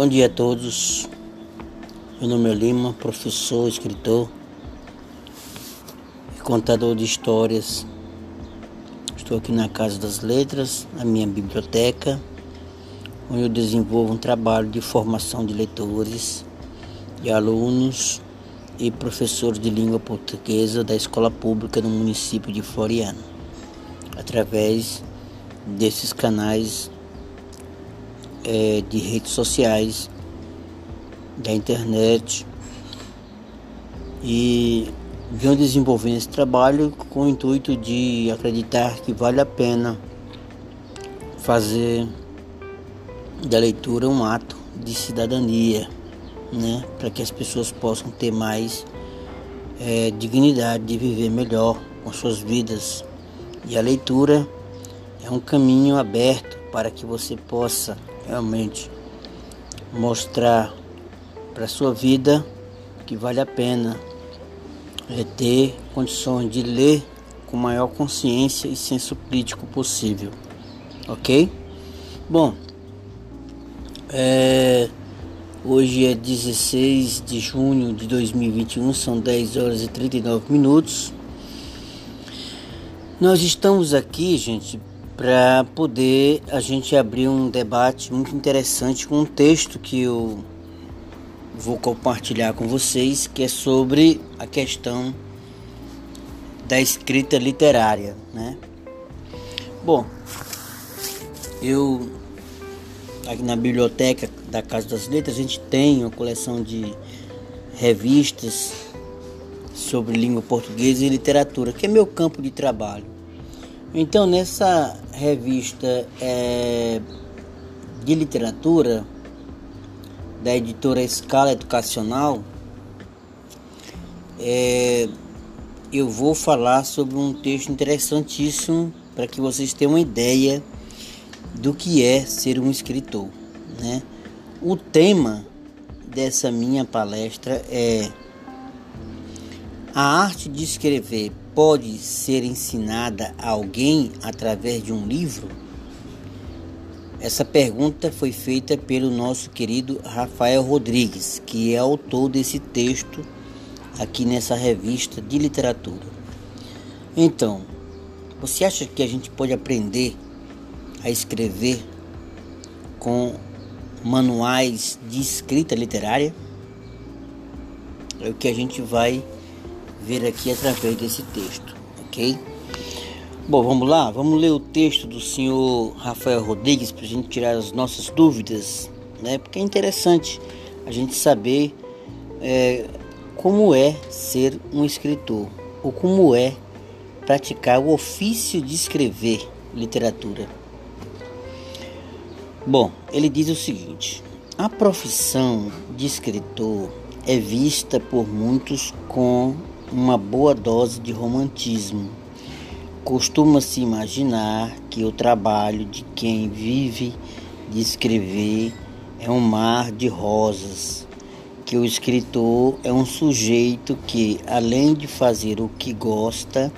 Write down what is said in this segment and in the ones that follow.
Bom dia a todos. Meu nome é Lima, professor, escritor e contador de histórias. Estou aqui na Casa das Letras, a minha biblioteca, onde eu desenvolvo um trabalho de formação de leitores, de alunos e professores de língua portuguesa da escola pública no município de Floriano, através desses canais é, de redes sociais, da internet e venho desenvolvendo esse trabalho com o intuito de acreditar que vale a pena fazer da leitura um ato de cidadania, né, para que as pessoas possam ter mais é, dignidade de viver melhor com suas vidas. E a leitura é um caminho aberto para que você possa realmente mostrar para sua vida que vale a pena é ter condições de ler com maior consciência e senso crítico possível, ok? Bom, é, hoje é 16 de junho de 2021, são 10 horas e 39 minutos. Nós estamos aqui, gente, para poder a gente abrir um debate muito interessante com um texto que eu vou compartilhar com vocês, que é sobre a questão da escrita literária, né? Bom, eu aqui na biblioteca da Casa das Letras a gente tem uma coleção de revistas sobre língua portuguesa e literatura, que é meu campo de trabalho. Então, nessa revista é, de literatura da editora Escala Educacional, é, eu vou falar sobre um texto interessantíssimo para que vocês tenham uma ideia do que é ser um escritor. Né? O tema dessa minha palestra é a arte de escrever pode ser ensinada a alguém através de um livro? Essa pergunta foi feita pelo nosso querido Rafael Rodrigues, que é autor desse texto aqui nessa revista de literatura. Então, você acha que a gente pode aprender a escrever com manuais de escrita literária? É o que a gente vai ver aqui através desse texto, ok? Bom, vamos lá, vamos ler o texto do senhor Rafael Rodrigues para a gente tirar as nossas dúvidas, né? Porque é interessante a gente saber é, como é ser um escritor ou como é praticar o ofício de escrever literatura. Bom, ele diz o seguinte: a profissão de escritor é vista por muitos com uma boa dose de romantismo. Costuma-se imaginar que o trabalho de quem vive de escrever é um mar de rosas, que o escritor é um sujeito que, além de fazer o que gosta,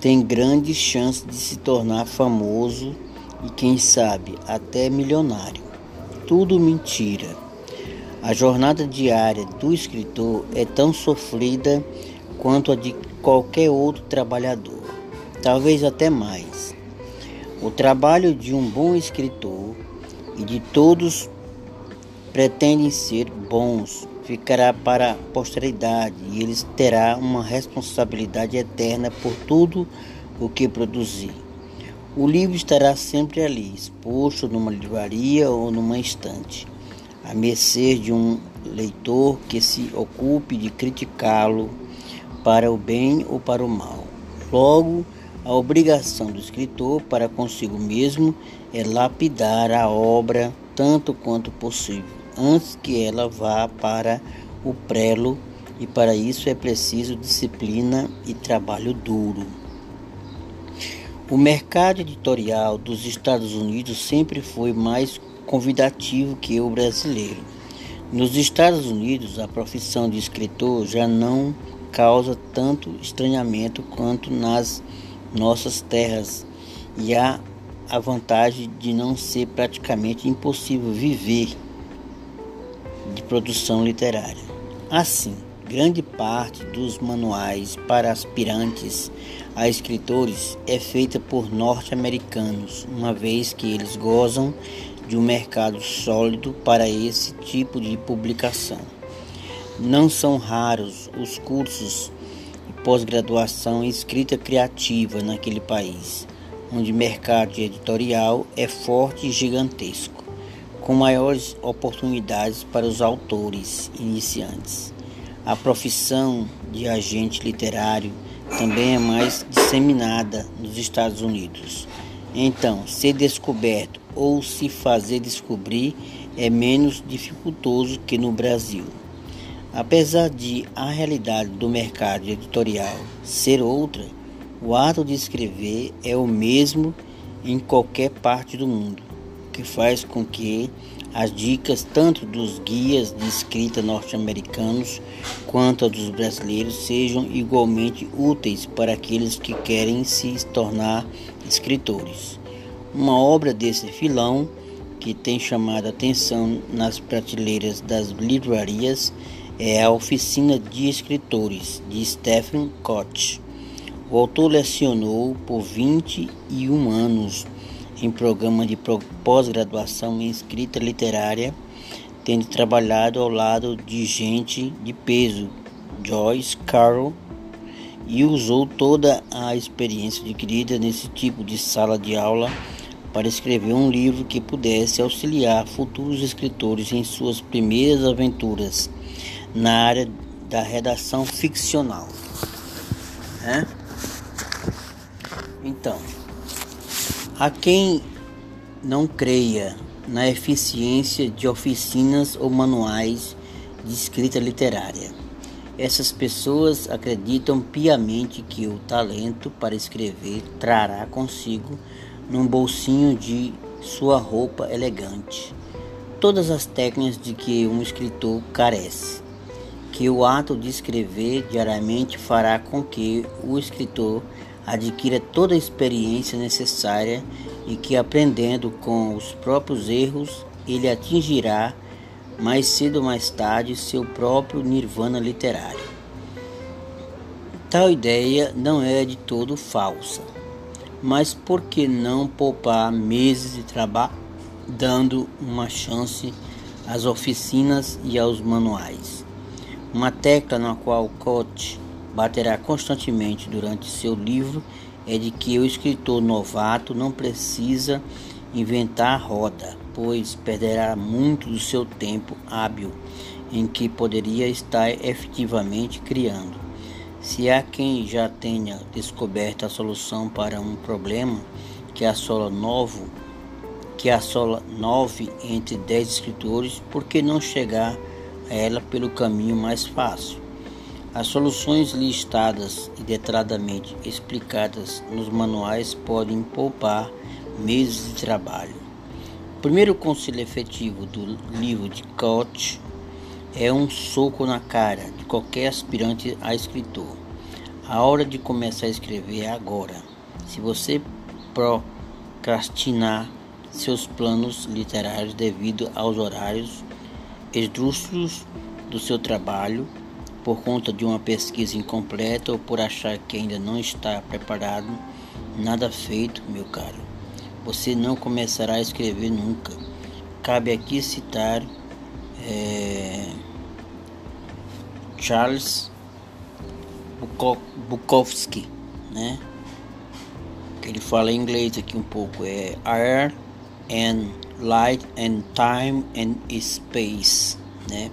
tem grandes chances de se tornar famoso e, quem sabe, até milionário. Tudo mentira. A jornada diária do escritor é tão sofrida quanto a de qualquer outro trabalhador, talvez até mais. O trabalho de um bom escritor e de todos pretendem ser bons ficará para a posteridade e eles terá uma responsabilidade eterna por tudo o que produzir. O livro estará sempre ali, exposto numa livraria ou numa estante, a mercê de um leitor que se ocupe de criticá-lo para o bem ou para o mal. Logo, a obrigação do escritor para consigo mesmo é lapidar a obra tanto quanto possível, antes que ela vá para o prelo, e para isso é preciso disciplina e trabalho duro. O mercado editorial dos Estados Unidos sempre foi mais convidativo que o brasileiro. Nos Estados Unidos, a profissão de escritor já não causa tanto estranhamento quanto nas nossas terras e há a vantagem de não ser praticamente impossível viver produção literária. Assim, grande parte dos manuais para aspirantes a escritores é feita por norte-americanos, uma vez que eles gozam de um mercado sólido para esse tipo de publicação. Não são raros os cursos de pós-graduação em escrita criativa naquele país, onde o mercado editorial é forte e gigantesco, com maiores oportunidades para os autores iniciantes. A profissão de agente literário também é mais disseminada nos Estados Unidos. Então, ser descoberto ou se fazer descobrir é menos dificultoso que no Brasil. Apesar de a realidade do mercado editorial ser outra, o ato de escrever é o mesmo em qualquer parte do mundo, o que faz com que as dicas tanto dos guias de escrita norte-americanos quanto dos brasileiros sejam igualmente úteis para aqueles que querem se tornar escritores. Uma obra desse filão que tem chamado a atenção nas prateleiras das livrarias é a Oficina de Escritores, de Stephen Koch. O autor lecionou por 21 anos em programa de pós-graduação em escrita literária, tendo trabalhado ao lado de gente de peso, Joyce Carol, e usou toda a experiência adquirida nesse tipo de sala de aula para escrever um livro que pudesse auxiliar futuros escritores em suas primeiras aventuras na área da redação ficcional. Né? Então, a quem não creia na eficiência de oficinas ou manuais de escrita literária, essas pessoas acreditam piamente que o talento para escrever trará consigo, num bolsinho de sua roupa elegante, todas as técnicas de que um escritor carece que o ato de escrever diariamente fará com que o escritor adquira toda a experiência necessária e que, aprendendo com os próprios erros, ele atingirá mais cedo ou mais tarde seu próprio nirvana literário. Tal ideia não é de todo falsa, mas por que não poupar meses de trabalho dando uma chance às oficinas e aos manuais? Uma tecla na qual Koch baterá constantemente durante seu livro é de que o escritor novato não precisa inventar a roda, pois perderá muito do seu tempo hábil em que poderia estar efetivamente criando. Se há quem já tenha descoberto a solução para um problema que assola novo, que assola nove entre dez escritores, por que não chegar ela pelo caminho mais fácil. As soluções listadas e detalhadamente explicadas nos manuais podem poupar meses de trabalho. O primeiro conselho efetivo do livro de Koch é um soco na cara de qualquer aspirante a escritor. A hora de começar a escrever é agora. Se você procrastinar seus planos literários devido aos horários esdrúxulos do seu trabalho por conta de uma pesquisa incompleta ou por achar que ainda não está preparado, nada feito, meu caro. Você não começará a escrever nunca. Cabe aqui citar é, Charles Bukowski, né? Ele fala em inglês aqui um pouco, é Air and light and time and space, né?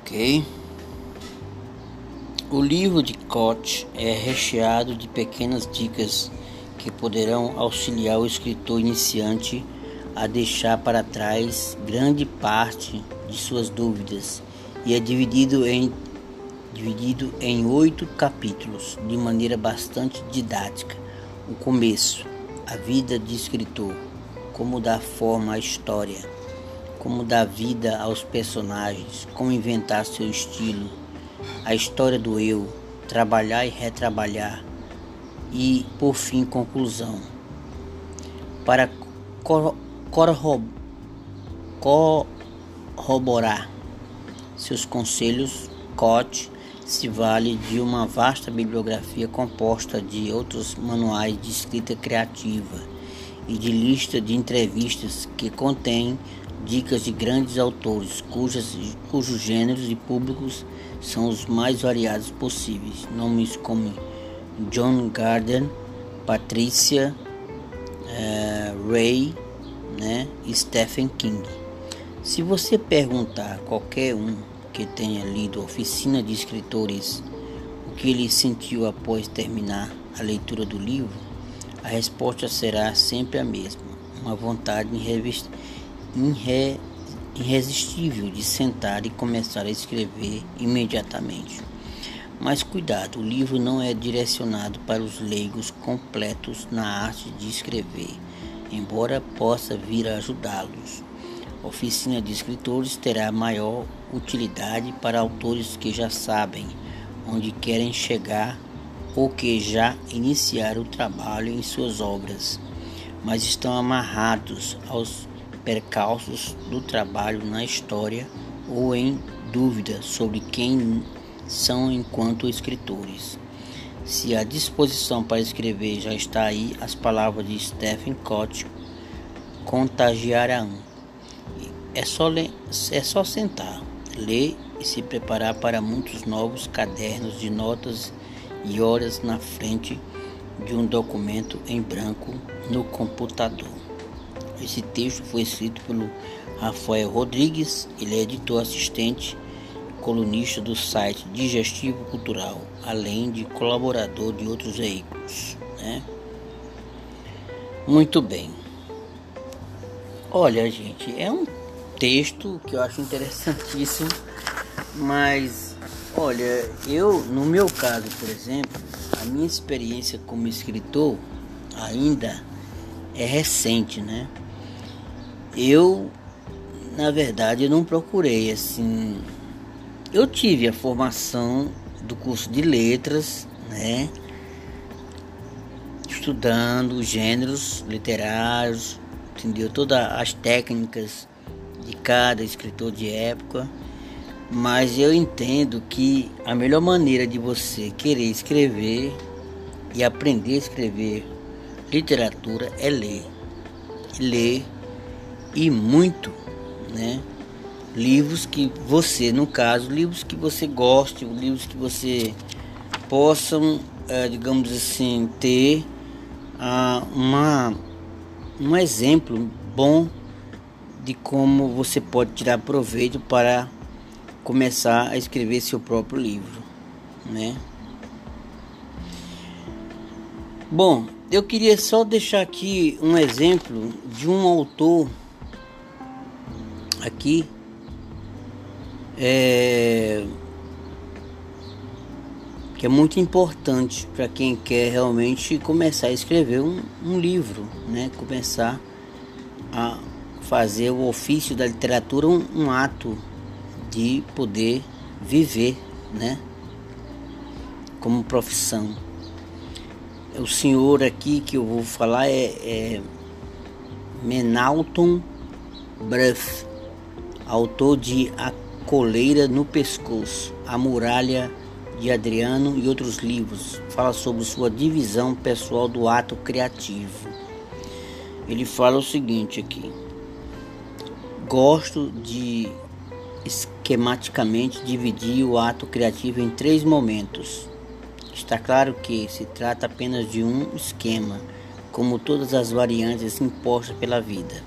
Ok. O livro de Koch é recheado de pequenas dicas que poderão auxiliar o escritor iniciante a deixar para trás grande parte de suas dúvidas e é dividido em dividido em oito capítulos de maneira bastante didática. O começo, a vida de escritor, como dar forma à história, como dar vida aos personagens, como inventar seu estilo, a história do eu, trabalhar e retrabalhar e, por fim, conclusão. Para corroborar seus conselhos, Koch se vale de uma vasta bibliografia composta de outros manuais de escrita criativa e de lista de entrevistas que contém dicas de grandes autores cujas, cujos gêneros e públicos são os mais variados possíveis. Nomes como John Garden, Patrícia uh, Ray né, Stephen King. Se você perguntar a qualquer um que tenha lido Oficina de Escritores o que ele sentiu após terminar a leitura do livro, a resposta será sempre a mesma: uma vontade irre, irresistível de sentar e começar a escrever imediatamente. Mas cuidado, o livro não é direcionado para os leigos completos na arte de escrever, embora possa vir a ajudá-los. Oficina de escritores terá maior utilidade para autores que já sabem onde querem chegar ou que já iniciaram o trabalho em suas obras, mas estão amarrados aos percalços do trabalho na história ou em dúvida sobre quem são enquanto escritores. Se a disposição para escrever já está aí, as palavras de Stephen Koch contagiarão. É só, ler, é só sentar, ler e se preparar para muitos novos cadernos de notas e horas na frente de um documento em branco no computador. Esse texto foi escrito pelo Rafael Rodrigues, ele é editor assistente colunista do site Digestivo Cultural, além de colaborador de outros veículos. Né? Muito bem. Olha, gente, é um texto que eu acho interessantíssimo, mas olha, eu, no meu caso, por exemplo, a minha experiência como escritor ainda é recente, né? Eu, na verdade, não procurei assim eu tive a formação do curso de letras, né? Estudando gêneros literários, entendeu? Todas as técnicas de cada escritor de época. Mas eu entendo que a melhor maneira de você querer escrever e aprender a escrever literatura é ler. Ler e muito, né? livros que você, no caso, livros que você goste, livros que você possam, é, digamos assim, ter ah, uma, um exemplo bom de como você pode tirar proveito para começar a escrever seu próprio livro, né? Bom, eu queria só deixar aqui um exemplo de um autor aqui é, que é muito importante para quem quer realmente começar a escrever um, um livro, né? começar a fazer o ofício da literatura um, um ato de poder viver, né? Como profissão. O senhor aqui que eu vou falar é, é Menalton Bruff, autor de A Coleira no Pescoço, A Muralha de Adriano e outros livros. Fala sobre sua divisão pessoal do ato criativo. Ele fala o seguinte aqui: Gosto de esquematicamente dividir o ato criativo em três momentos. Está claro que se trata apenas de um esquema, como todas as variantes impostas pela vida.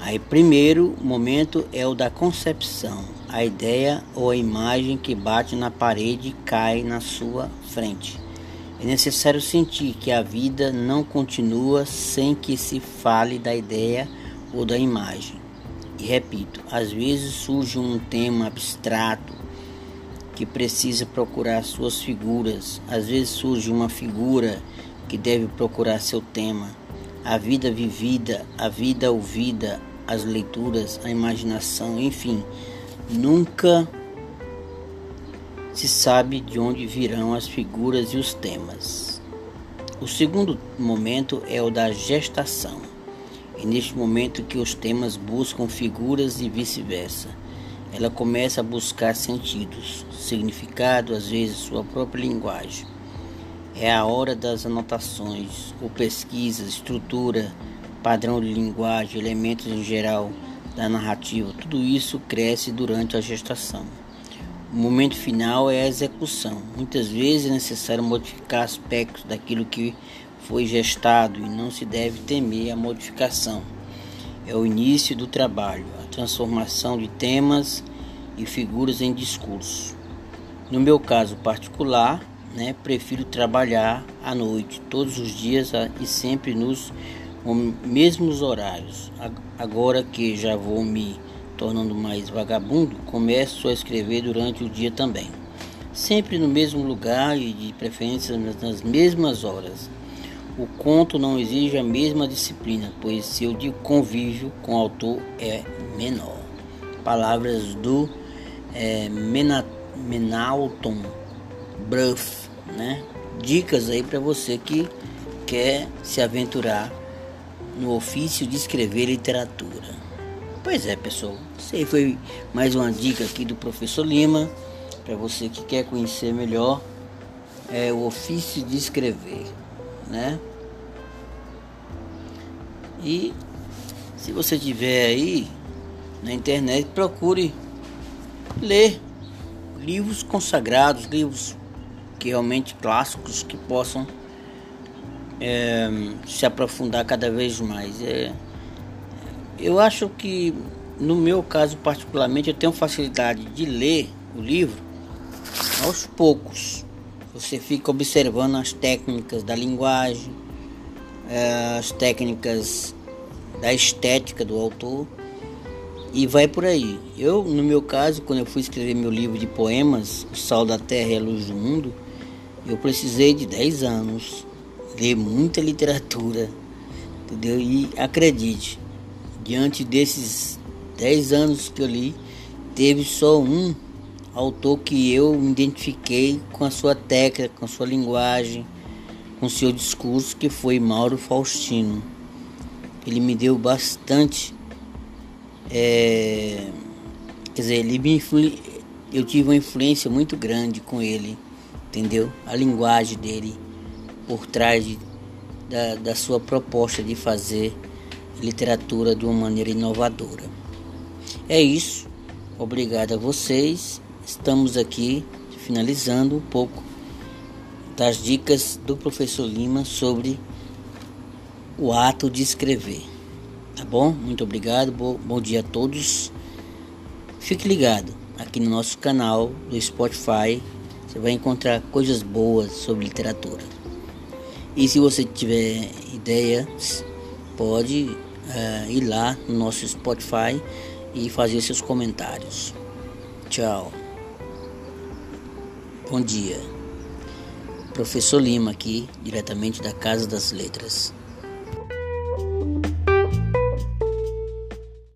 Aí, primeiro momento é o da concepção, a ideia ou a imagem que bate na parede e cai na sua frente. É necessário sentir que a vida não continua sem que se fale da ideia ou da imagem. E repito, às vezes surge um tema abstrato que precisa procurar suas figuras, às vezes surge uma figura que deve procurar seu tema. A vida vivida, a vida ouvida, as leituras, a imaginação, enfim, nunca se sabe de onde virão as figuras e os temas. O segundo momento é o da gestação. E neste momento que os temas buscam figuras e vice-versa. Ela começa a buscar sentidos, significado, às vezes sua própria linguagem. É a hora das anotações, ou pesquisas, estrutura, padrão de linguagem, elementos em geral da narrativa. Tudo isso cresce durante a gestação. O momento final é a execução. Muitas vezes é necessário modificar aspectos daquilo que foi gestado e não se deve temer a modificação. É o início do trabalho, a transformação de temas e figuras em discurso. No meu caso particular, né, prefiro trabalhar à noite, todos os dias e sempre nos mesmos horários. Agora que já vou me tornando mais vagabundo, começo a escrever durante o dia também. Sempre no mesmo lugar e de preferência nas mesmas horas. O conto não exige a mesma disciplina, pois seu de convívio com o autor é menor. Palavras do é, Menalton Bruff, né? Dicas aí para você que quer se aventurar no ofício de escrever literatura. Pois é, pessoal, isso aí foi mais uma dica aqui do professor Lima para você que quer conhecer melhor é o ofício de escrever, né? E se você tiver aí na internet, procure ler livros consagrados, livros que realmente clássicos que possam é, se aprofundar cada vez mais. É, eu acho que, no meu caso particularmente, eu tenho facilidade de ler o livro aos poucos. Você fica observando as técnicas da linguagem, é, as técnicas da estética do autor e vai por aí. Eu, no meu caso, quando eu fui escrever meu livro de poemas, O Sal da Terra e a Luz do Mundo, eu precisei de 10 anos, ler muita literatura, entendeu? E acredite, diante desses 10 anos que eu li, teve só um autor que eu me identifiquei com a sua técnica, com a sua linguagem, com seu discurso, que foi Mauro Faustino. Ele me deu bastante. É, quer dizer, ele me eu tive uma influência muito grande com ele, entendeu? A linguagem dele por trás de, da, da sua proposta de fazer literatura de uma maneira inovadora. É isso. Obrigado a vocês. Estamos aqui finalizando um pouco das dicas do professor Lima sobre o ato de escrever. Tá bom? Muito obrigado. Bom, bom dia a todos. Fique ligado aqui no nosso canal do Spotify. Você vai encontrar coisas boas sobre literatura. E se você tiver ideias, pode uh, ir lá no nosso Spotify e fazer seus comentários. Tchau. Bom dia. Professor Lima aqui, diretamente da Casa das Letras.